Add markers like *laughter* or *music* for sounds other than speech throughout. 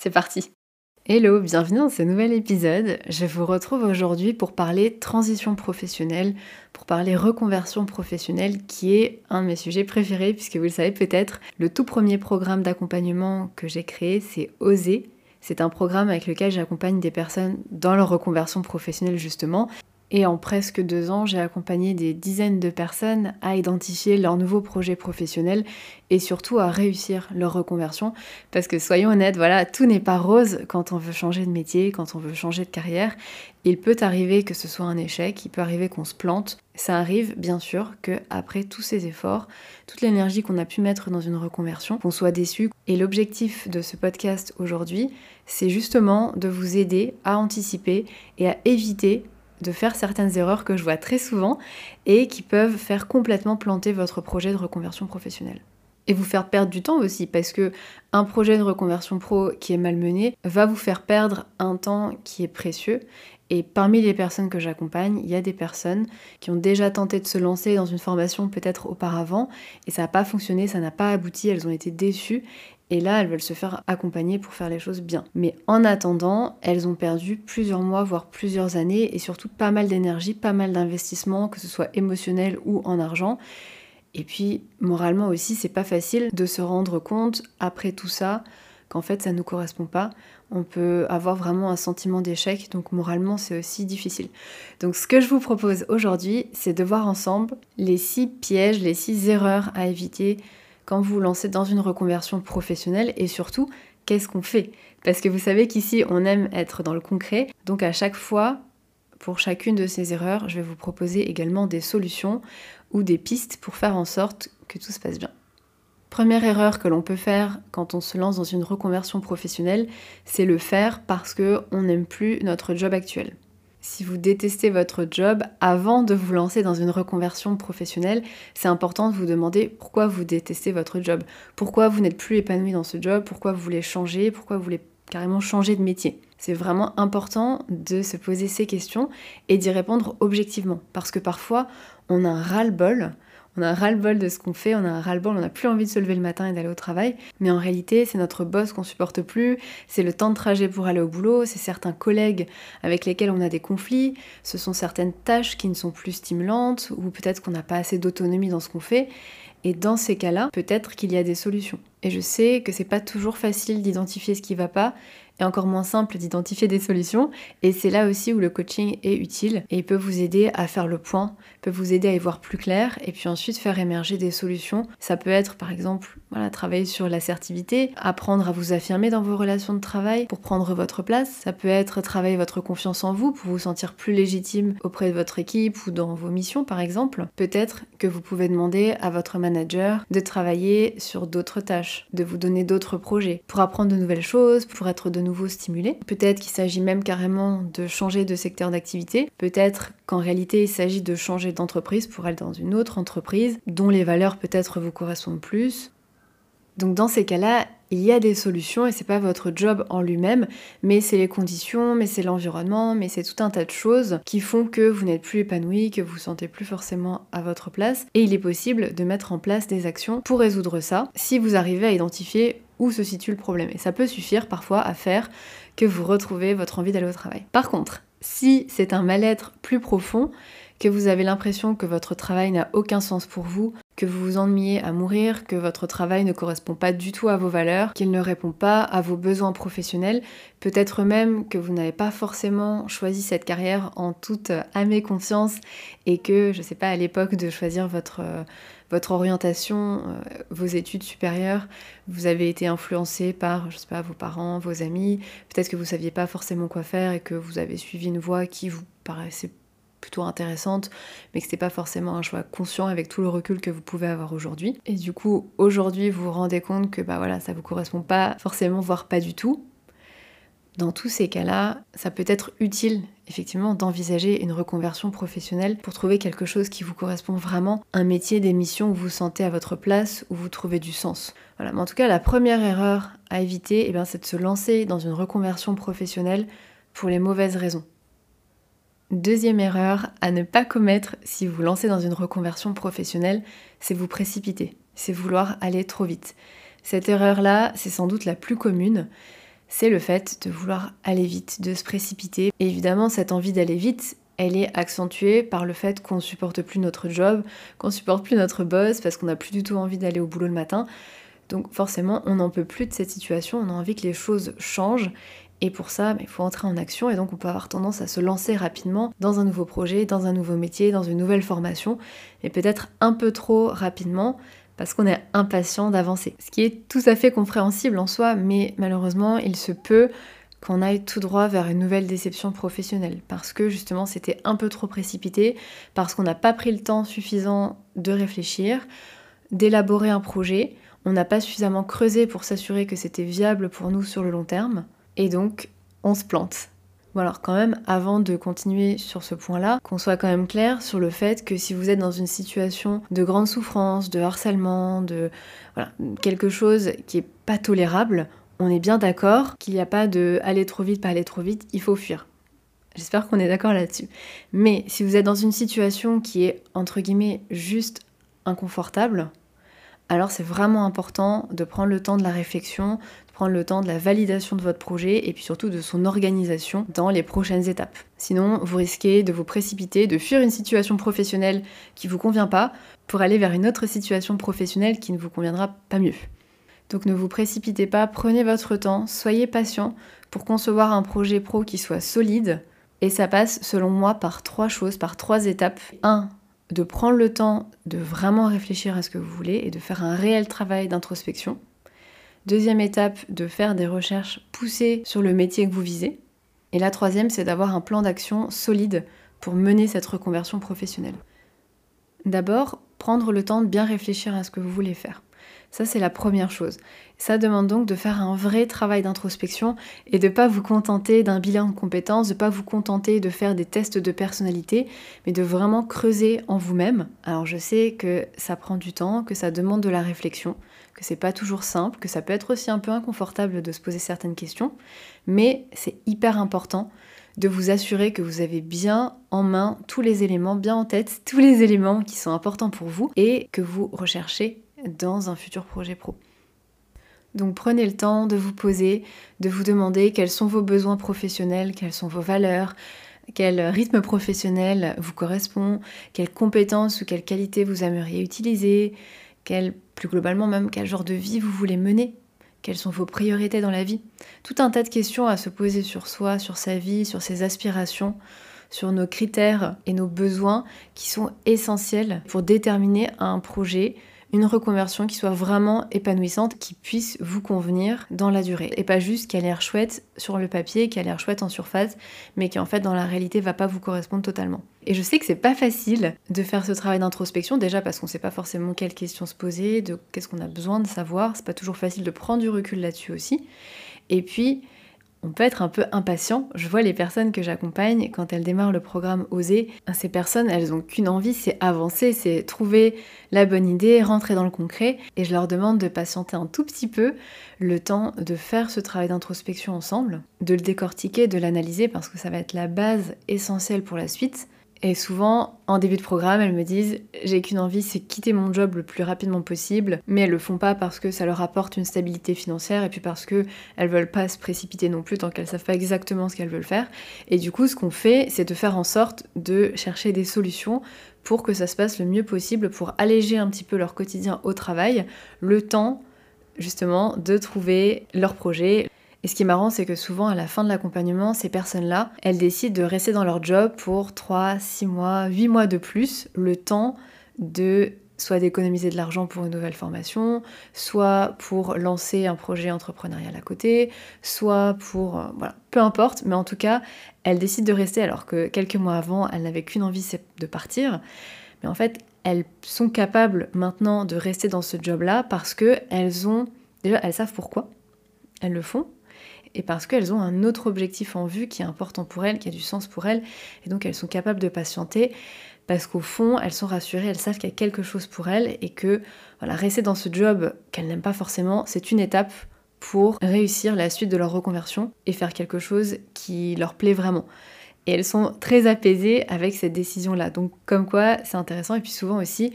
C'est parti Hello, bienvenue dans ce nouvel épisode. Je vous retrouve aujourd'hui pour parler transition professionnelle, pour parler reconversion professionnelle, qui est un de mes sujets préférés, puisque vous le savez peut-être, le tout premier programme d'accompagnement que j'ai créé, c'est Oser. C'est un programme avec lequel j'accompagne des personnes dans leur reconversion professionnelle justement, et en presque deux ans, j'ai accompagné des dizaines de personnes à identifier leur nouveau projet professionnel et surtout à réussir leur reconversion. Parce que soyons honnêtes, voilà, tout n'est pas rose quand on veut changer de métier, quand on veut changer de carrière. Il peut arriver que ce soit un échec, il peut arriver qu'on se plante. Ça arrive bien sûr que après tous ces efforts, toute l'énergie qu'on a pu mettre dans une reconversion, qu'on soit déçu. Et l'objectif de ce podcast aujourd'hui, c'est justement de vous aider à anticiper et à éviter de faire certaines erreurs que je vois très souvent et qui peuvent faire complètement planter votre projet de reconversion professionnelle. Et vous faire perdre du temps aussi, parce que un projet de reconversion pro qui est mal mené va vous faire perdre un temps qui est précieux. Et parmi les personnes que j'accompagne, il y a des personnes qui ont déjà tenté de se lancer dans une formation peut-être auparavant, et ça n'a pas fonctionné, ça n'a pas abouti, elles ont été déçues, et là, elles veulent se faire accompagner pour faire les choses bien. Mais en attendant, elles ont perdu plusieurs mois, voire plusieurs années, et surtout pas mal d'énergie, pas mal d'investissement, que ce soit émotionnel ou en argent. Et puis, moralement aussi, c'est pas facile de se rendre compte, après tout ça, qu'en fait, ça ne nous correspond pas. On peut avoir vraiment un sentiment d'échec, donc moralement, c'est aussi difficile. Donc, ce que je vous propose aujourd'hui, c'est de voir ensemble les six pièges, les six erreurs à éviter quand vous vous lancez dans une reconversion professionnelle et surtout, qu'est-ce qu'on fait? Parce que vous savez qu'ici, on aime être dans le concret. Donc à chaque fois, pour chacune de ces erreurs, je vais vous proposer également des solutions ou des pistes pour faire en sorte que tout se passe bien. Première erreur que l'on peut faire quand on se lance dans une reconversion professionnelle, c'est le faire parce qu'on n'aime plus notre job actuel. Si vous détestez votre job, avant de vous lancer dans une reconversion professionnelle, c'est important de vous demander pourquoi vous détestez votre job, pourquoi vous n'êtes plus épanoui dans ce job, pourquoi vous voulez changer, pourquoi vous voulez carrément changer de métier? C'est vraiment important de se poser ces questions et d'y répondre objectivement, parce que parfois on a un ras-le-bol on a un ras-le-bol de ce qu'on fait, on a un ras-le-bol, on n'a plus envie de se lever le matin et d'aller au travail. Mais en réalité, c'est notre boss qu'on supporte plus, c'est le temps de trajet pour aller au boulot, c'est certains collègues avec lesquels on a des conflits, ce sont certaines tâches qui ne sont plus stimulantes, ou peut-être qu'on n'a pas assez d'autonomie dans ce qu'on fait. Et dans ces cas-là, peut-être qu'il y a des solutions. Et je sais que c'est pas toujours facile d'identifier ce qui va pas, et encore moins simple d'identifier des solutions. Et c'est là aussi où le coaching est utile et il peut vous aider à faire le point, peut vous aider à y voir plus clair et puis ensuite faire émerger des solutions. Ça peut être par exemple voilà, travailler sur l'assertivité, apprendre à vous affirmer dans vos relations de travail pour prendre votre place. Ça peut être travailler votre confiance en vous pour vous sentir plus légitime auprès de votre équipe ou dans vos missions par exemple. Peut-être que vous pouvez demander à votre manager de travailler sur d'autres tâches, de vous donner d'autres projets pour apprendre de nouvelles choses, pour être de nouveau stimulé. Peut-être qu'il s'agit même carrément de changer de secteur d'activité. Peut-être qu'en réalité il s'agit de changer d'entreprise pour aller dans une autre entreprise dont les valeurs peut-être vous correspondent plus donc dans ces cas-là, il y a des solutions et c'est pas votre job en lui-même, mais c'est les conditions, mais c'est l'environnement, mais c'est tout un tas de choses qui font que vous n'êtes plus épanoui, que vous vous sentez plus forcément à votre place. Et il est possible de mettre en place des actions pour résoudre ça si vous arrivez à identifier où se situe le problème. Et ça peut suffire parfois à faire que vous retrouvez votre envie d'aller au travail. Par contre, si c'est un mal-être plus profond, que vous avez l'impression que votre travail n'a aucun sens pour vous, que vous vous ennuyez à mourir, que votre travail ne correspond pas du tout à vos valeurs, qu'il ne répond pas à vos besoins professionnels, peut-être même que vous n'avez pas forcément choisi cette carrière en toute âme et conscience et que, je sais pas, à l'époque de choisir votre, votre orientation, euh, vos études supérieures, vous avez été influencé par, je sais pas, vos parents, vos amis, peut-être que vous saviez pas forcément quoi faire et que vous avez suivi une voie qui vous paraissait plutôt intéressante, mais que c'est pas forcément un choix conscient avec tout le recul que vous pouvez avoir aujourd'hui. Et du coup, aujourd'hui, vous vous rendez compte que bah voilà, ça vous correspond pas forcément, voire pas du tout. Dans tous ces cas-là, ça peut être utile effectivement d'envisager une reconversion professionnelle pour trouver quelque chose qui vous correspond vraiment, un métier, des missions où vous sentez à votre place, où vous trouvez du sens. Voilà, mais en tout cas, la première erreur à éviter, eh c'est de se lancer dans une reconversion professionnelle pour les mauvaises raisons. Deuxième erreur à ne pas commettre si vous lancez dans une reconversion professionnelle, c'est vous précipiter, c'est vouloir aller trop vite. Cette erreur-là, c'est sans doute la plus commune c'est le fait de vouloir aller vite, de se précipiter. Et évidemment, cette envie d'aller vite, elle est accentuée par le fait qu'on ne supporte plus notre job, qu'on ne supporte plus notre boss parce qu'on n'a plus du tout envie d'aller au boulot le matin. Donc forcément, on n'en peut plus de cette situation, on a envie que les choses changent. Et pour ça, il faut entrer en action et donc on peut avoir tendance à se lancer rapidement dans un nouveau projet, dans un nouveau métier, dans une nouvelle formation, et peut-être un peu trop rapidement parce qu'on est impatient d'avancer. Ce qui est tout à fait compréhensible en soi, mais malheureusement, il se peut qu'on aille tout droit vers une nouvelle déception professionnelle, parce que justement c'était un peu trop précipité, parce qu'on n'a pas pris le temps suffisant de réfléchir, d'élaborer un projet, on n'a pas suffisamment creusé pour s'assurer que c'était viable pour nous sur le long terme, et donc on se plante. Bon alors quand même, avant de continuer sur ce point-là, qu'on soit quand même clair sur le fait que si vous êtes dans une situation de grande souffrance, de harcèlement, de quelque chose qui est pas tolérable, on est bien d'accord qu'il n'y a pas de aller trop vite, pas aller trop vite, il faut fuir. J'espère qu'on est d'accord là-dessus. Mais si vous êtes dans une situation qui est entre guillemets juste inconfortable, alors c'est vraiment important de prendre le temps de la réflexion, prendre le temps de la validation de votre projet et puis surtout de son organisation dans les prochaines étapes. Sinon, vous risquez de vous précipiter, de fuir une situation professionnelle qui ne vous convient pas pour aller vers une autre situation professionnelle qui ne vous conviendra pas mieux. Donc ne vous précipitez pas, prenez votre temps, soyez patient pour concevoir un projet pro qui soit solide. Et ça passe, selon moi, par trois choses, par trois étapes. 1 de prendre le temps de vraiment réfléchir à ce que vous voulez et de faire un réel travail d'introspection. Deuxième étape, de faire des recherches poussées sur le métier que vous visez. Et la troisième, c'est d'avoir un plan d'action solide pour mener cette reconversion professionnelle. D'abord, prendre le temps de bien réfléchir à ce que vous voulez faire. Ça, c'est la première chose. Ça demande donc de faire un vrai travail d'introspection et de ne pas vous contenter d'un bilan de compétences, de ne pas vous contenter de faire des tests de personnalité, mais de vraiment creuser en vous-même. Alors, je sais que ça prend du temps, que ça demande de la réflexion, que c'est pas toujours simple, que ça peut être aussi un peu inconfortable de se poser certaines questions, mais c'est hyper important de vous assurer que vous avez bien en main tous les éléments, bien en tête tous les éléments qui sont importants pour vous et que vous recherchez dans un futur projet pro. Donc prenez le temps de vous poser, de vous demander quels sont vos besoins professionnels, quelles sont vos valeurs, quel rythme professionnel vous correspond, quelles compétences ou quelles qualités vous aimeriez utiliser, quel, plus globalement même, quel genre de vie vous voulez mener Quelles sont vos priorités dans la vie. Tout un tas de questions à se poser sur soi, sur sa vie, sur ses aspirations, sur nos critères et nos besoins qui sont essentiels pour déterminer un projet une reconversion qui soit vraiment épanouissante, qui puisse vous convenir dans la durée. Et pas juste qui a l'air chouette sur le papier, qui a l'air chouette en surface, mais qui en fait dans la réalité va pas vous correspondre totalement. Et je sais que c'est pas facile de faire ce travail d'introspection, déjà parce qu'on sait pas forcément quelles questions se poser, de qu'est-ce qu'on a besoin de savoir, c'est pas toujours facile de prendre du recul là-dessus aussi. Et puis, on peut être un peu impatient. Je vois les personnes que j'accompagne quand elles démarrent le programme Oser. Ces personnes, elles ont qu'une envie, c'est avancer, c'est trouver la bonne idée, rentrer dans le concret. Et je leur demande de patienter un tout petit peu le temps de faire ce travail d'introspection ensemble, de le décortiquer, de l'analyser parce que ça va être la base essentielle pour la suite. Et souvent, en début de programme, elles me disent j'ai qu'une envie, c'est quitter mon job le plus rapidement possible, mais elles le font pas parce que ça leur apporte une stabilité financière et puis parce que elles veulent pas se précipiter non plus tant qu'elles savent pas exactement ce qu'elles veulent faire. Et du coup, ce qu'on fait, c'est de faire en sorte de chercher des solutions pour que ça se passe le mieux possible, pour alléger un petit peu leur quotidien au travail, le temps justement de trouver leur projet, et ce qui est marrant, c'est que souvent, à la fin de l'accompagnement, ces personnes-là, elles décident de rester dans leur job pour 3, 6 mois, 8 mois de plus, le temps de soit d'économiser de l'argent pour une nouvelle formation, soit pour lancer un projet entrepreneurial à côté, soit pour... Euh, voilà, peu importe, mais en tout cas, elles décident de rester alors que quelques mois avant, elles n'avaient qu'une envie, c'est de partir. Mais en fait, elles sont capables maintenant de rester dans ce job-là parce que elles ont... Déjà, elles savent pourquoi elles le font, et parce qu'elles ont un autre objectif en vue qui est important pour elles, qui a du sens pour elles, et donc elles sont capables de patienter parce qu'au fond, elles sont rassurées, elles savent qu'il y a quelque chose pour elles et que rester dans ce job qu'elles n'aiment pas forcément, c'est une étape pour réussir la suite de leur reconversion et faire quelque chose qui leur plaît vraiment. Et elles sont très apaisées avec cette décision-là. Donc comme quoi, c'est intéressant. Et puis souvent aussi,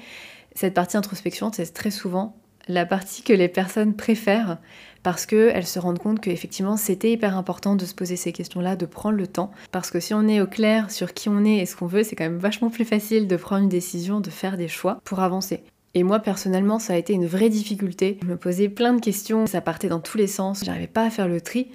cette partie introspection, c'est très souvent la partie que les personnes préfèrent parce qu'elles se rendent compte qu'effectivement c'était hyper important de se poser ces questions-là, de prendre le temps. Parce que si on est au clair sur qui on est et ce qu'on veut, c'est quand même vachement plus facile de prendre une décision, de faire des choix pour avancer. Et moi personnellement, ça a été une vraie difficulté. Je me posais plein de questions, ça partait dans tous les sens, j'arrivais pas à faire le tri.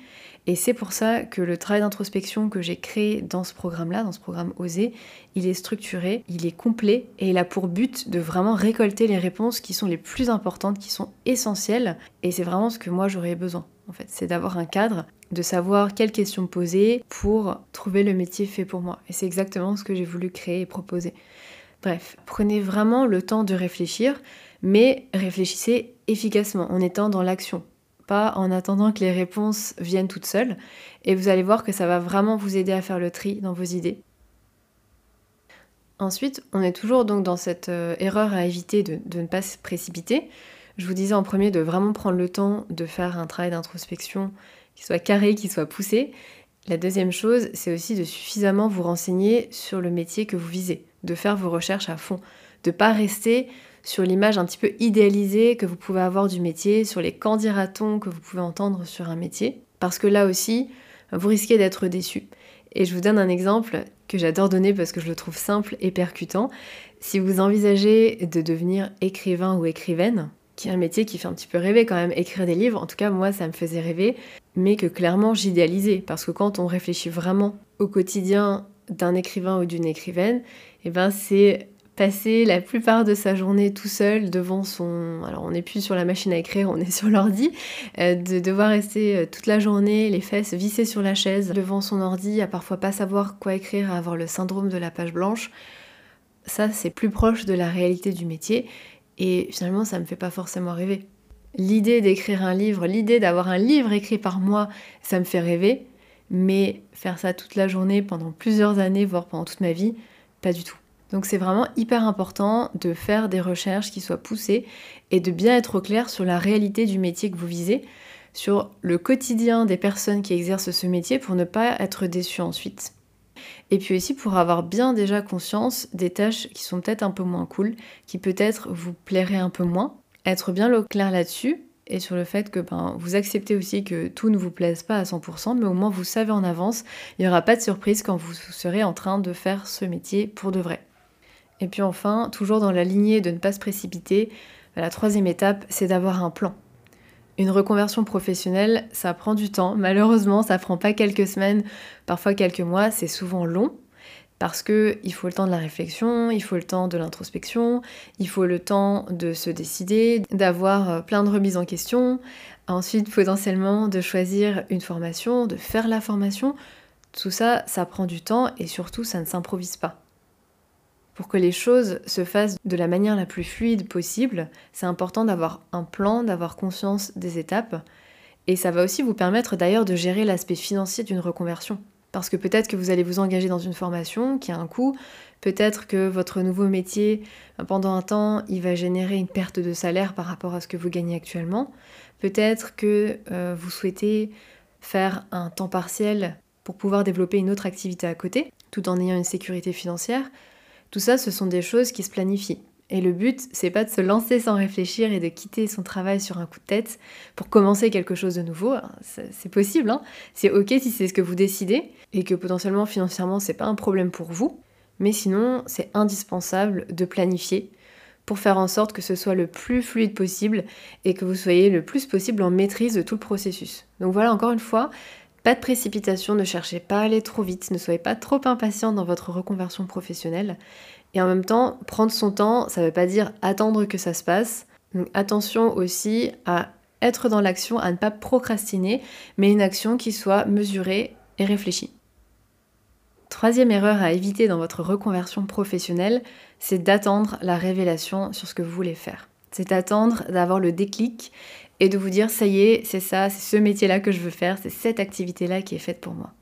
Et c'est pour ça que le travail d'introspection que j'ai créé dans ce programme-là, dans ce programme Oser, il est structuré, il est complet et il a pour but de vraiment récolter les réponses qui sont les plus importantes, qui sont essentielles. Et c'est vraiment ce que moi j'aurais besoin, en fait. C'est d'avoir un cadre, de savoir quelles questions poser pour trouver le métier fait pour moi. Et c'est exactement ce que j'ai voulu créer et proposer. Bref, prenez vraiment le temps de réfléchir, mais réfléchissez efficacement en étant dans l'action en attendant que les réponses viennent toutes seules. Et vous allez voir que ça va vraiment vous aider à faire le tri dans vos idées. Ensuite, on est toujours donc dans cette euh, erreur à éviter de, de, ne pas se précipiter. Je vous disais en premier de vraiment prendre le temps de faire un travail d'introspection qui soit carré, qui soit poussé. La deuxième chose, c'est aussi de suffisamment vous renseigner sur le métier que vous visez, de faire vos recherches à fond, de pas rester sur l'image un petit peu idéalisée que vous pouvez avoir du métier, sur les candidatons que vous pouvez entendre sur un métier, parce que là aussi, vous risquez d'être déçu. Et je vous donne un exemple que j'adore donner parce que je le trouve simple et percutant. Si vous envisagez de devenir écrivain ou écrivaine, qui est un métier qui fait un petit peu rêver quand même, écrire des livres, en tout cas moi ça me faisait rêver, mais que clairement j'idéalisais, parce que quand on réfléchit vraiment au quotidien d'un écrivain ou d'une écrivaine, et eh ben c'est passer la plupart de sa journée tout seul devant son... Alors on n'est plus sur la machine à écrire, on est *laughs* sur l'ordi, euh, de devoir rester euh, toute la journée, les fesses vissées sur la chaise devant son ordi, à parfois pas savoir quoi écrire, à avoir le syndrome de la page blanche. Ça, c'est plus proche de la réalité du métier et finalement, ça me fait pas forcément rêver. L'idée d'écrire un livre, l'idée d'avoir un livre écrit par moi, ça me fait rêver, mais faire ça toute la journée pendant plusieurs années, voire pendant toute ma vie, pas du tout. Donc c'est vraiment hyper important de faire des recherches qui soient poussées et de bien être au clair sur la réalité du métier que vous visez, sur le quotidien des personnes qui exercent ce métier pour ne pas être déçu ensuite. Et puis aussi pour avoir bien déjà conscience des tâches qui sont peut-être un peu moins cool, qui peut-être vous plairaient un peu moins. Être bien au clair là-dessus et sur le fait que ben, vous acceptez aussi que tout ne vous plaise pas à 100%, mais au moins vous savez en avance, il n'y aura pas de surprise quand vous serez en train de faire ce métier pour de vrai. Et puis enfin, toujours dans la lignée de ne pas se précipiter, la troisième étape, c'est d'avoir un plan. Une reconversion professionnelle, ça prend du temps. Malheureusement, ça prend pas quelques semaines, parfois quelques mois, c'est souvent long parce que il faut le temps de la réflexion, il faut le temps de l'introspection, il faut le temps de se décider, d'avoir euh, plein de remises en question, ensuite potentiellement de choisir une formation, de faire la formation. Tout ça, ça prend du temps et surtout ça ne s'improvise pas. Pour que les choses se fassent de la manière la plus fluide possible, c'est important d'avoir un plan, d'avoir conscience des étapes. Et ça va aussi vous permettre d'ailleurs de gérer l'aspect financier d'une reconversion. Parce que peut-être que vous allez vous engager dans une formation qui a un coût, peut-être que votre nouveau métier, pendant un temps, il va générer une perte de salaire par rapport à ce que vous gagnez actuellement. Peut-être que euh, vous souhaitez faire un temps partiel pour pouvoir développer une autre activité à côté, tout en ayant une sécurité financière. Tout ça, ce sont des choses qui se planifient. Et le but, c'est pas de se lancer sans réfléchir et de quitter son travail sur un coup de tête pour commencer quelque chose de nouveau. C'est possible, hein c'est ok si c'est ce que vous décidez et que potentiellement financièrement c'est pas un problème pour vous. Mais sinon, c'est indispensable de planifier pour faire en sorte que ce soit le plus fluide possible et que vous soyez le plus possible en maîtrise de tout le processus. Donc voilà, encore une fois, pas de précipitation, ne cherchez pas à aller trop vite, ne soyez pas trop impatient dans votre reconversion professionnelle. Et en même temps, prendre son temps, ça ne veut pas dire attendre que ça se passe. Donc attention aussi à être dans l'action, à ne pas procrastiner, mais une action qui soit mesurée et réfléchie. Troisième erreur à éviter dans votre reconversion professionnelle, c'est d'attendre la révélation sur ce que vous voulez faire. C'est d'attendre d'avoir le déclic et de vous dire ça y est, c'est ça, c'est ce métier-là que je veux faire, c'est cette activité-là qui est faite pour moi.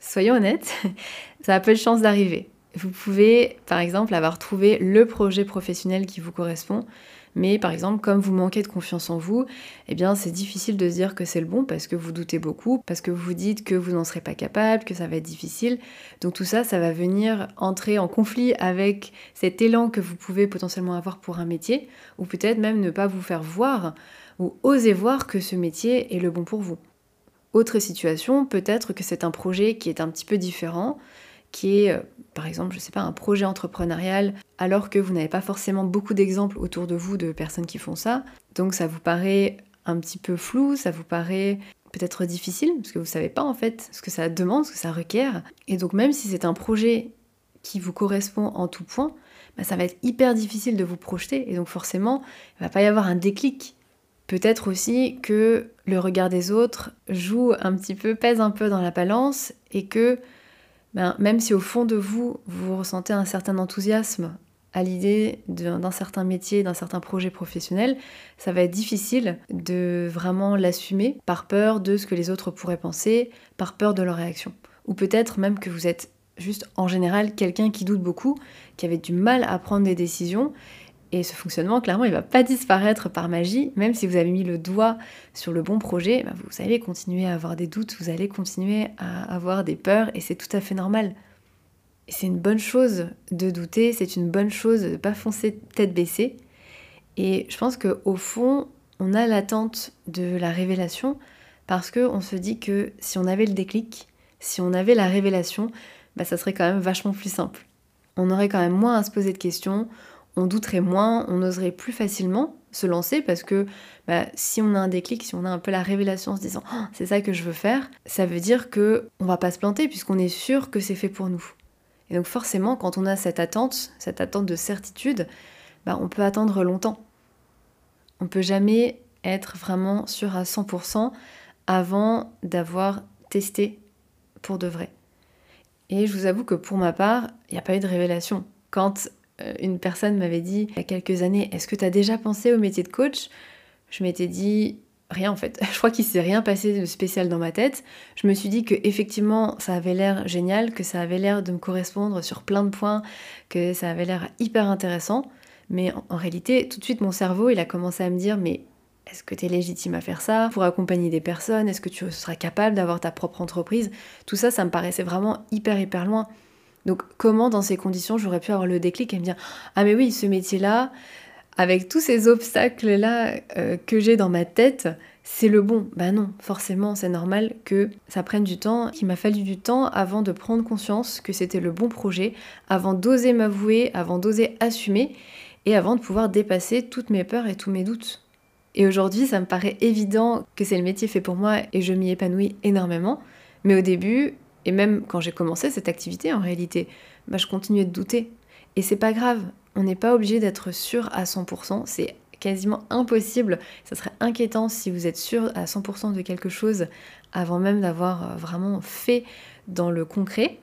Soyons honnêtes, *laughs* ça a peu de chance d'arriver. Vous pouvez, par exemple, avoir trouvé le projet professionnel qui vous correspond, mais par exemple, comme vous manquez de confiance en vous, eh bien, c'est difficile de se dire que c'est le bon parce que vous doutez beaucoup, parce que vous dites que vous n'en serez pas capable, que ça va être difficile. Donc tout ça, ça va venir entrer en conflit avec cet élan que vous pouvez potentiellement avoir pour un métier, ou peut-être même ne pas vous faire voir ou oser voir que ce métier est le bon pour vous. Autre situation, peut-être que c'est un projet qui est un petit peu différent, qui est, euh, par exemple, je sais pas, un projet entrepreneurial, alors que vous n'avez pas forcément beaucoup d'exemples autour de vous de personnes qui font ça. Donc ça vous paraît un petit peu flou, ça vous paraît peut-être difficile, parce que vous ne savez pas en fait ce que ça demande, ce que ça requiert. Et donc même si c'est un projet qui vous correspond en tout point, bah, ça va être hyper difficile de vous projeter. Et donc forcément, il ne va pas y avoir un déclic. Peut-être aussi que le regard des autres joue un petit peu, pèse un peu dans la balance et que ben, même si au fond de vous, vous ressentez un certain enthousiasme à l'idée d'un certain métier, d'un certain projet professionnel, ça va être difficile de vraiment l'assumer par peur de ce que les autres pourraient penser, par peur de leur réaction. Ou peut-être même que vous êtes juste en général quelqu'un qui doute beaucoup, qui avait du mal à prendre des décisions et ce fonctionnement, clairement, il ne va pas disparaître par magie, même si vous avez mis le doigt sur le bon projet, bah, vous allez continuer à avoir des doutes, vous allez continuer à avoir des peurs, et c'est tout à fait normal. C'est une bonne chose de douter, c'est une bonne chose de ne pas foncer tête baissée. Et je pense qu'au fond, on a l'attente de la révélation, parce qu'on se dit que si on avait le déclic, si on avait la révélation, bah, ça serait quand même vachement plus simple. On aurait quand même moins à se poser de questions, on douterait moins, on oserait plus facilement se lancer parce que bah, si on a un déclic, si on a un peu la révélation en se disant oh, c'est ça que je veux faire, ça veut dire que on va pas se planter puisqu'on est sûr que c'est fait pour nous. Et donc forcément, quand on a cette attente, cette attente de certitude, bah, on peut attendre longtemps. On peut jamais être vraiment sûr à 100% avant d'avoir testé pour de vrai. Et je vous avoue que pour ma part, il n'y a pas eu de révélation. Quand une personne m'avait dit il y a quelques années Est-ce que tu as déjà pensé au métier de coach? Je m'étais dit rien en fait. *laughs* Je crois qu'il s'est rien passé de spécial dans ma tête. Je me suis dit que effectivement ça avait l'air génial, que ça avait l'air de me correspondre sur plein de points, que ça avait l'air hyper intéressant. Mais en, réalité, tout de suite mon cerveau il a commencé à me dire mais est-ce que tu es légitime à faire ça? Pour accompagner des personnes Est-ce que tu seras capable d'avoir ta propre entreprise? Tout ça, ça me paraissait vraiment hyper hyper loin. Donc comment dans ces conditions j'aurais pu avoir le déclic et me dire ah mais oui ce métier-là avec tous ces obstacles-là euh, que j'ai dans ma tête, c'est le bon. Bah non, forcément, c'est normal que ça prenne du temps, qu'il m'a fallu du temps avant de prendre conscience que c'était le bon projet, avant d'oser m'avouer, avant d'oser assumer et avant de pouvoir dépasser toutes mes peurs et tous mes doutes. Et aujourd'hui, ça me paraît évident que c'est le métier fait pour moi et je m'y épanouis énormément. Mais au début, et même quand j'ai commencé cette activité, en réalité, bah, je continuais de douter. Et c'est pas grave, on n'est pas obligé d'être sûr à 100%, c'est quasiment impossible. Ça serait inquiétant si vous êtes sûr à 100% de quelque chose avant même d'avoir euh, vraiment fait dans le concret.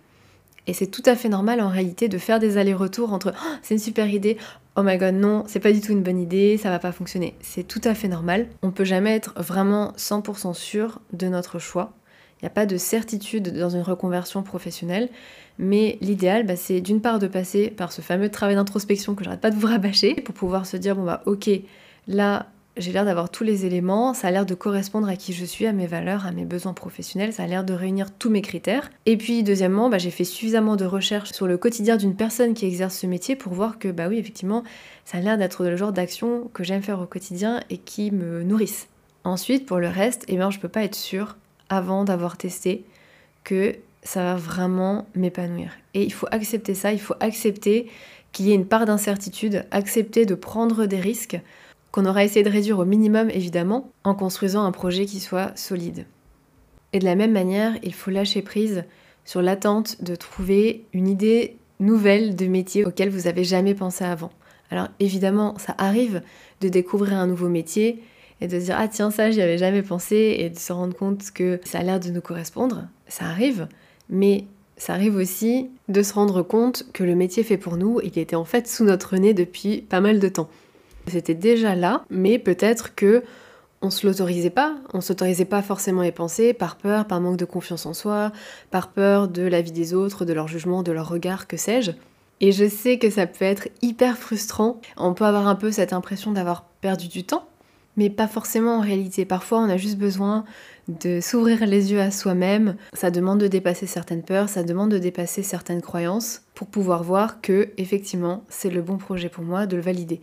Et c'est tout à fait normal en réalité de faire des allers-retours entre oh, c'est une super idée, oh my god non, c'est pas du tout une bonne idée, ça va pas fonctionner. C'est tout à fait normal. On peut jamais être vraiment 100% sûr de notre choix. Il n'y a pas de certitude dans une reconversion professionnelle, mais l'idéal, bah, c'est d'une part de passer par ce fameux travail d'introspection que j'arrête pas de vous rabâcher, pour pouvoir se dire, bon bah ok, là j'ai l'air d'avoir tous les éléments, ça a l'air de correspondre à qui je suis, à mes valeurs, à mes besoins professionnels, ça a l'air de réunir tous mes critères. Et puis deuxièmement, bah, j'ai fait suffisamment de recherches sur le quotidien d'une personne qui exerce ce métier pour voir que bah oui, effectivement, ça a l'air d'être le genre d'action que j'aime faire au quotidien et qui me nourrissent. Ensuite, pour le reste, eh bien, je peux pas être sûre avant d'avoir testé que ça va vraiment m'épanouir. Et il faut accepter ça, il faut accepter qu'il y ait une part d'incertitude, accepter de prendre des risques qu'on aura essayé de réduire au minimum évidemment en construisant un projet qui soit solide. Et de la même manière, il faut lâcher prise sur l'attente de trouver une idée nouvelle de métier auquel vous n'avez jamais pensé avant. Alors évidemment, ça arrive de découvrir un nouveau métier, et de se dire ah tiens ça j'y avais jamais pensé et de se rendre compte que ça a l'air de nous correspondre, ça arrive, mais ça arrive aussi de se rendre compte que le métier fait pour nous, il était en fait sous notre nez depuis pas mal de temps. C'était déjà là, mais peut-être que on se l'autorisait pas, on s'autorisait pas forcément à y penser par peur, par manque de confiance en soi, par peur de la vie des autres, de leur jugement, de leur regard, que sais-je. Et je sais que ça peut être hyper frustrant. On peut avoir un peu cette impression d'avoir perdu du temps, mais pas forcément en réalité. Parfois, on a juste besoin de s'ouvrir les yeux à soi-même. Ça demande de dépasser certaines peurs, ça demande de dépasser certaines croyances pour pouvoir voir que, effectivement, c'est le bon projet pour moi, de le valider.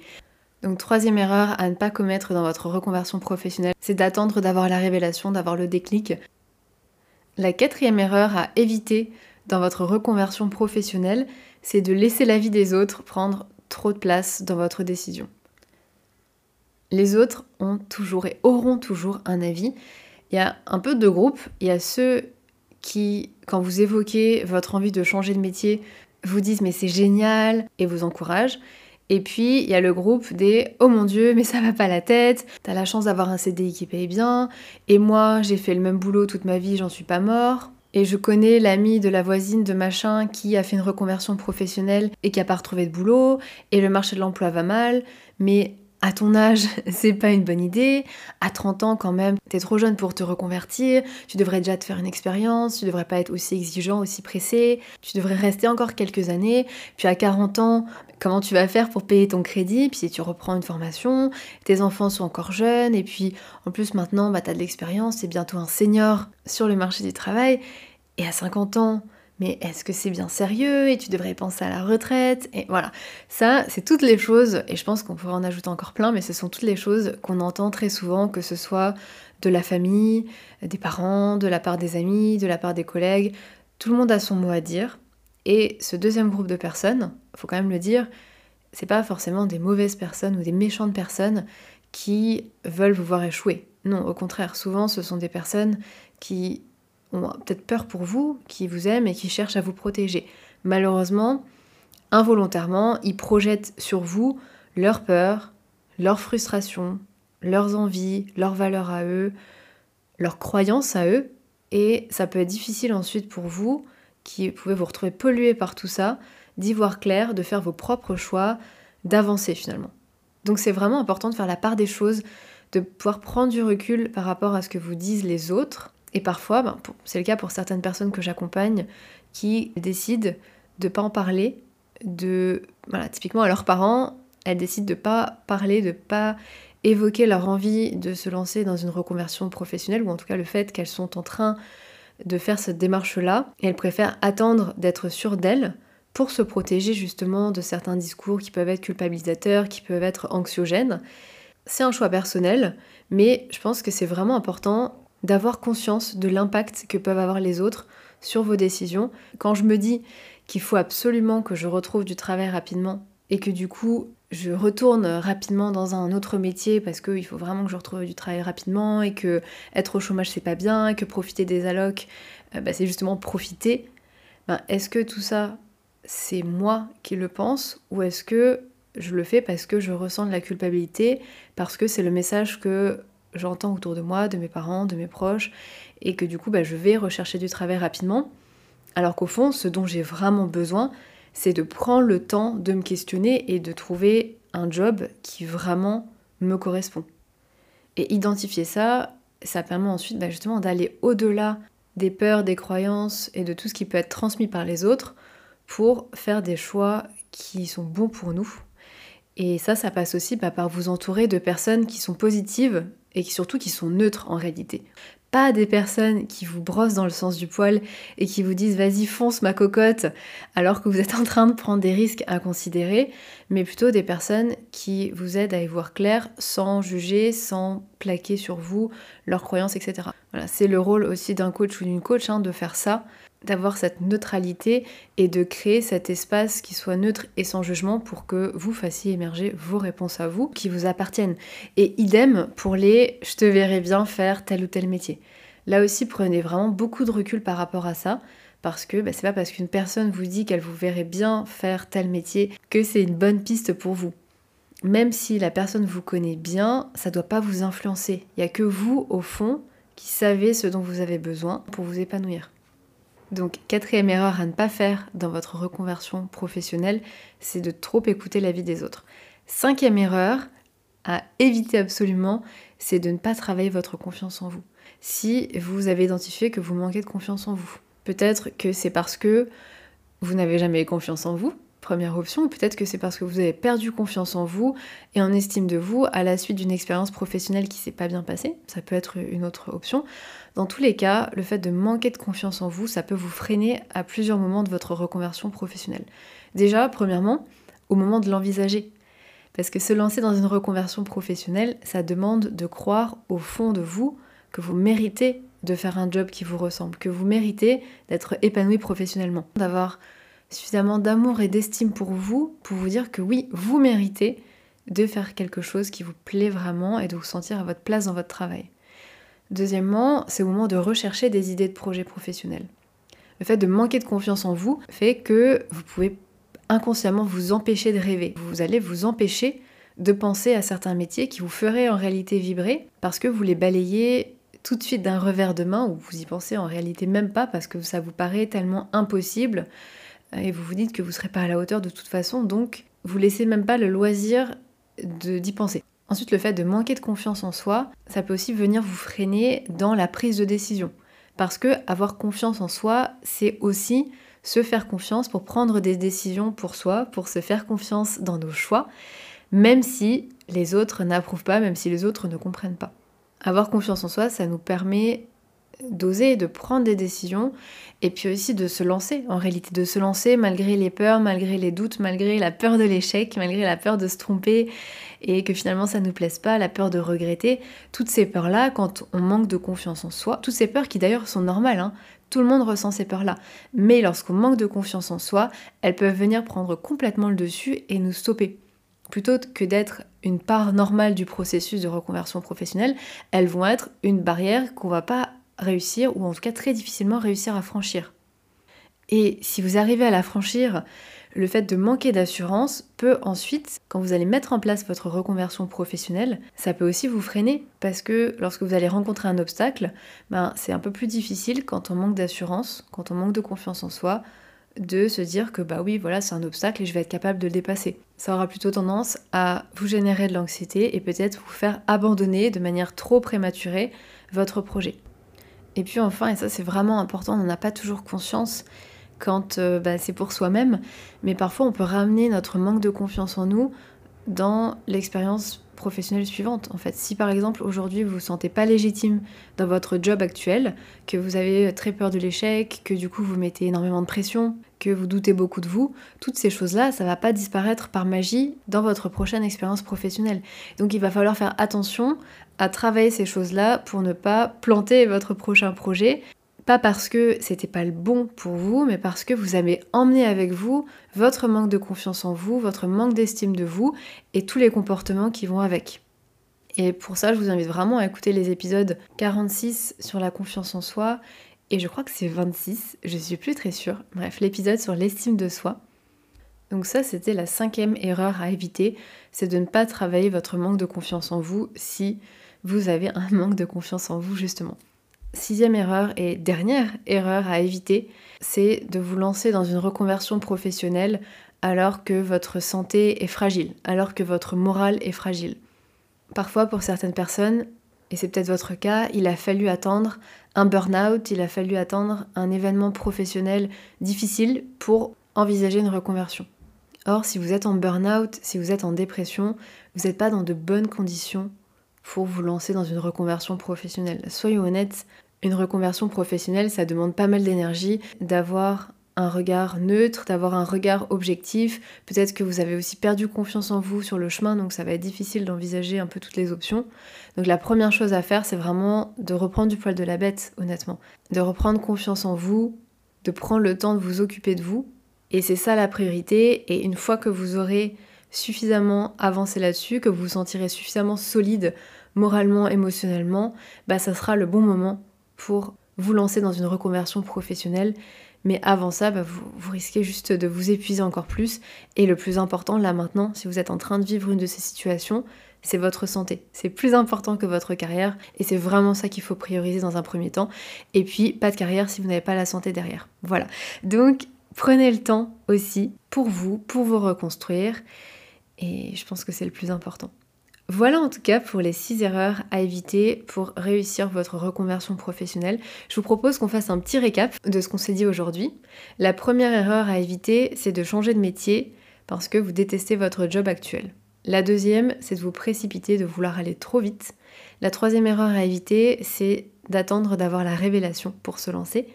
Donc troisième erreur à ne pas commettre dans votre reconversion professionnelle, c'est d'attendre d'avoir la révélation, d'avoir le déclic. La quatrième erreur à éviter dans votre reconversion professionnelle, c'est de laisser la vie des autres prendre trop de place dans votre décision. Les autres ont toujours et auront toujours un avis. Il y a un peu de groupes. Il y a ceux qui, quand vous évoquez votre envie de changer de métier, vous disent mais c'est génial et vous encouragent. Et puis, il y a le groupe des Oh mon Dieu, mais ça va pas la tête, t'as la chance d'avoir un CDI qui paye bien, et moi, j'ai fait le même boulot toute ma vie, j'en suis pas mort. Et je connais l'ami de la voisine de machin qui a fait une reconversion professionnelle et qui a pas retrouvé de boulot, et le marché de l'emploi va mal, mais à ton âge, *laughs* c'est pas une bonne idée. À 30 ans, quand même, t'es trop jeune pour te reconvertir. Tu devrais déjà te faire une expérience. Tu devrais pas être aussi exigeant, aussi pressé. Tu devrais rester encore quelques années. Puis à 40 ans, comment tu vas faire pour payer ton crédit? Puis si tu reprends une formation, tes enfants sont encore jeunes. Et puis en plus, maintenant, bah, t'as de l'expérience. T'es bientôt un senior sur le marché du travail. Et à 50 ans, mais est-ce que c'est bien sérieux et tu devrais penser à la retraite Et voilà, ça, c'est toutes les choses, et je pense qu'on pourrait en ajouter encore plein, mais ce sont toutes les choses qu'on entend très souvent, que ce soit de la famille, des parents, de la part des amis, de la part des collègues. Tout le monde a son mot à dire. Et ce deuxième groupe de personnes, faut quand même le dire, c'est pas forcément des mauvaises personnes ou des méchantes personnes qui veulent vous voir échouer. Non, au contraire, souvent ce sont des personnes qui ont peut-être peur pour vous, qui vous aiment et qui cherchent à vous protéger. Malheureusement, involontairement, ils projettent sur vous leurs peurs, leurs frustrations, leurs envies, leurs valeurs à eux, leurs croyances à eux, et ça peut être difficile ensuite pour vous, qui pouvez vous retrouver pollué par tout ça, d'y voir clair, de faire vos propres choix, d'avancer finalement. Donc c'est vraiment important de faire la part des choses, de pouvoir prendre du recul par rapport à ce que vous disent les autres, et parfois, ben, c'est le cas pour certaines personnes que j'accompagne qui décident de ne pas en parler, de voilà, typiquement à leurs parents, elles décident de ne pas parler, de ne pas évoquer leur envie de se lancer dans une reconversion professionnelle, ou en tout cas le fait qu'elles sont en train de faire cette démarche-là, elles préfèrent attendre d'être sûres d'elles pour se protéger justement de certains discours qui peuvent être culpabilisateurs, qui peuvent être anxiogènes. C'est un choix personnel, mais je pense que c'est vraiment important d'avoir conscience de l'impact que peuvent avoir les autres sur vos décisions. Quand je me dis qu'il faut absolument que je retrouve du travail rapidement et que du coup je retourne rapidement dans un autre métier parce qu'il faut vraiment que je retrouve du travail rapidement et que être au chômage c'est pas bien et que profiter des allocs euh, bah, c'est justement profiter. Ben, est-ce que tout ça c'est moi qui le pense ou est-ce que je le fais parce que je ressens de la culpabilité, parce que c'est le message que j'entends autour de moi, de mes parents, de mes proches, et que du coup bah, je vais rechercher du travail rapidement. Alors qu'au fond, ce dont j'ai vraiment besoin, c'est de prendre le temps de me questionner et de trouver un job qui vraiment me correspond. Et identifier ça, ça permet ensuite bah, justement d'aller au-delà des peurs, des croyances et de tout ce qui peut être transmis par les autres pour faire des choix qui sont bons pour nous. Et ça, ça passe aussi bah, par vous entourer de personnes qui sont positives et surtout qui sont neutres en réalité. Pas des personnes qui vous brossent dans le sens du poil et qui vous disent vas-y fonce ma cocotte alors que vous êtes en train de prendre des risques à considérer, mais plutôt des personnes qui vous aident à y voir clair sans juger, sans plaquer sur vous leurs croyances, etc. C'est le rôle aussi d'un coach ou d'une coach hein, de faire ça, d'avoir cette neutralité et de créer cet espace qui soit neutre et sans jugement pour que vous fassiez émerger vos réponses à vous qui vous appartiennent. Et idem pour les je te verrai bien faire tel ou tel métier. Là aussi, prenez vraiment beaucoup de recul par rapport à ça. Parce que bah, c'est pas parce qu'une personne vous dit qu'elle vous verrait bien faire tel métier que c'est une bonne piste pour vous. Même si la personne vous connaît bien, ça doit pas vous influencer. Il y a que vous, au fond, qui savez ce dont vous avez besoin pour vous épanouir. Donc quatrième erreur à ne pas faire dans votre reconversion professionnelle, c'est de trop écouter l'avis des autres. Cinquième erreur, à éviter absolument, c'est de ne pas travailler votre confiance en vous. Si vous avez identifié que vous manquez de confiance en vous, peut-être que c'est parce que vous n'avez jamais confiance en vous, première option, peut-être que c'est parce que vous avez perdu confiance en vous et en estime de vous à la suite d'une expérience professionnelle qui s'est pas bien passée. Ça peut être une autre option. Dans tous les cas, le fait de manquer de confiance en vous, ça peut vous freiner à plusieurs moments de votre reconversion professionnelle. Déjà, premièrement, au moment de l'envisager. Parce que se lancer dans une reconversion professionnelle, ça demande de croire au fond de vous que vous méritez de faire un job qui vous ressemble, que vous méritez d'être épanoui professionnellement, d'avoir suffisamment d'amour et d'estime pour vous pour vous dire que oui, vous méritez de faire quelque chose qui vous plaît vraiment et de vous sentir à votre place dans votre travail. Deuxièmement, c'est au moment de rechercher des idées de projets professionnels. Le fait de manquer de confiance en vous fait que vous pouvez inconsciemment vous empêcher de rêver. Vous allez vous empêcher de penser à certains métiers qui vous feraient en réalité vibrer parce que vous les balayez tout de suite d'un revers de main ou vous y pensez en réalité même pas parce que ça vous paraît tellement impossible et vous vous dites que vous ne serez pas à la hauteur de toute façon, donc vous laissez même pas le loisir d'y penser. Ensuite, le fait de manquer de confiance en soi, ça peut aussi venir vous freiner dans la prise de décision. Parce que avoir confiance en soi, c'est aussi se faire confiance pour prendre des décisions pour soi, pour se faire confiance dans nos choix, même si les autres n'approuvent pas, même si les autres ne comprennent pas. Avoir confiance en soi, ça nous permet d'oser, de prendre des décisions et puis aussi de se lancer, en réalité, de se lancer malgré les peurs, malgré les doutes, malgré la peur de l'échec, malgré la peur de se tromper et que finalement ça ne nous plaise pas, la peur de regretter. Toutes ces peurs-là, quand on manque de confiance en soi, toutes ces peurs qui d'ailleurs sont normales, hein, tout le monde ressent ces peurs-là. Mais lorsqu'on manque de confiance en soi, elles peuvent venir prendre complètement le dessus et nous stopper. Plutôt que d'être une part normale du processus de reconversion professionnelle, elles vont être une barrière qu'on va pas réussir, ou en tout cas très difficilement réussir à franchir. Et si vous arrivez à la franchir, le fait de manquer d'assurance peut ensuite, quand vous allez mettre en place votre reconversion professionnelle, ça peut aussi vous freiner parce que lorsque vous allez rencontrer un obstacle, ben, c'est un peu plus difficile quand on manque d'assurance, quand on manque de confiance en soi, de se dire que bah oui voilà c'est un obstacle et je vais être capable de le dépasser. Ça aura plutôt tendance à vous générer de l'anxiété et peut-être vous faire abandonner de manière trop prématurée votre projet. Et puis enfin, et ça c'est vraiment important, on n'en a pas toujours conscience quand euh, bah, c'est pour soi-même, mais parfois on peut ramener notre manque de confiance en nous dans l'expérience professionnelle suivante. En fait, si par exemple aujourd'hui vous vous sentez pas légitime dans votre job actuel, que vous avez très peur de l'échec, que du coup vous mettez énormément de pression, que vous doutez beaucoup de vous, toutes ces choses-là, ça va pas disparaître par magie dans votre prochaine expérience professionnelle. Donc il va falloir faire attention à travailler ces choses-là pour ne pas planter votre prochain projet pas parce que c'était pas le bon pour vous, mais parce que vous avez emmené avec vous votre manque de confiance en vous, votre manque d'estime de vous et tous les comportements qui vont avec. Et pour ça, je vous invite vraiment à écouter les épisodes 46 sur la confiance en soi et je crois que c'est 26, je suis plus très sûre. Bref, l'épisode sur l'estime de soi. Donc ça, c'était la cinquième erreur à éviter, c'est de ne pas travailler votre manque de confiance en vous si vous avez un manque de confiance en vous justement. Sixième erreur et dernière erreur à éviter, c'est de vous lancer dans une reconversion professionnelle alors que votre santé est fragile, alors que votre morale est fragile. Parfois, pour certaines personnes, et c'est peut-être votre cas, il a fallu attendre un burn-out, il a fallu attendre un événement professionnel difficile pour envisager une reconversion. Or, si vous êtes en burn-out, si vous êtes en dépression, vous n'êtes pas dans de bonnes conditions pour vous lancer dans une reconversion professionnelle. Soyons honnêtes, une reconversion professionnelle, ça demande pas mal d'énergie, d'avoir un regard neutre, d'avoir un regard objectif. Peut-être que vous avez aussi perdu confiance en vous sur le chemin, donc ça va être difficile d'envisager un peu toutes les options. Donc la première chose à faire, c'est vraiment de reprendre du poil de la bête, honnêtement. De reprendre confiance en vous, de prendre le temps de vous occuper de vous. Et c'est ça la priorité. Et une fois que vous aurez suffisamment avancé là-dessus, que vous vous sentirez suffisamment solide moralement, émotionnellement, bah ça sera le bon moment pour vous lancer dans une reconversion professionnelle. Mais avant ça, bah, vous, vous, risquez juste de vous épuiser encore plus. Et le plus important, là maintenant, si vous êtes en train de vivre une de ces situations, c'est votre santé. C'est plus important que votre carrière. Et c'est vraiment ça qu'il faut prioriser dans un premier temps. Et puis, pas de carrière si vous n'avez pas la santé derrière. Voilà. Donc, prenez le temps aussi pour vous, pour vous reconstruire. Et je pense que c'est le plus important. Voilà en tout cas pour les 6 erreurs à éviter pour réussir votre reconversion professionnelle. Je vous propose qu'on fasse un petit récap de ce qu'on s'est dit aujourd'hui. La première erreur à éviter, c'est de changer de métier parce que vous détestez votre job actuel. La deuxième, c'est de vous précipiter, de vouloir aller trop vite. La troisième erreur à éviter, c'est d'attendre d'avoir la révélation pour se lancer.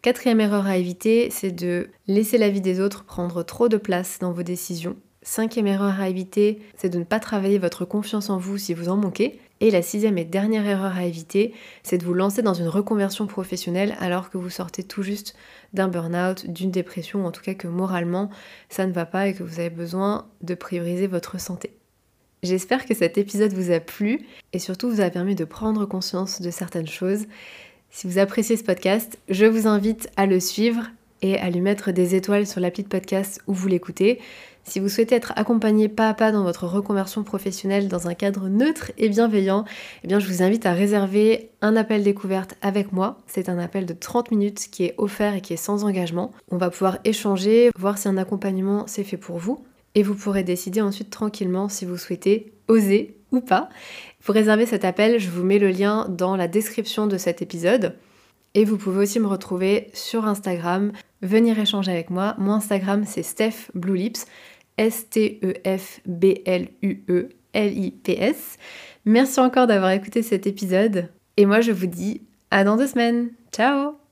Quatrième erreur à éviter, c'est de laisser la vie des autres prendre trop de place dans vos décisions. Cinquième erreur à éviter, c'est de ne pas travailler votre confiance en vous si vous en manquez. Et la sixième et dernière erreur à éviter, c'est de vous lancer dans une reconversion professionnelle alors que vous sortez tout juste d'un burn-out, d'une dépression, ou en tout cas que moralement ça ne va pas et que vous avez besoin de prioriser votre santé. J'espère que cet épisode vous a plu et surtout vous a permis de prendre conscience de certaines choses. Si vous appréciez ce podcast, je vous invite à le suivre et à lui mettre des étoiles sur l'appli de podcast où vous l'écoutez. Si vous souhaitez être accompagné pas à pas dans votre reconversion professionnelle dans un cadre neutre et bienveillant, eh bien je vous invite à réserver un appel découverte avec moi. C'est un appel de 30 minutes qui est offert et qui est sans engagement. On va pouvoir échanger, voir si un accompagnement s'est fait pour vous et vous pourrez décider ensuite tranquillement si vous souhaitez oser ou pas. Pour réserver cet appel, je vous mets le lien dans la description de cet épisode. Et vous pouvez aussi me retrouver sur Instagram, venir échanger avec moi. Mon Instagram c'est Steph Blue Lips. S-T-E-F-B-L-U-E-L-I-P-S. Merci encore d'avoir écouté cet épisode et moi je vous dis à dans deux semaines. Ciao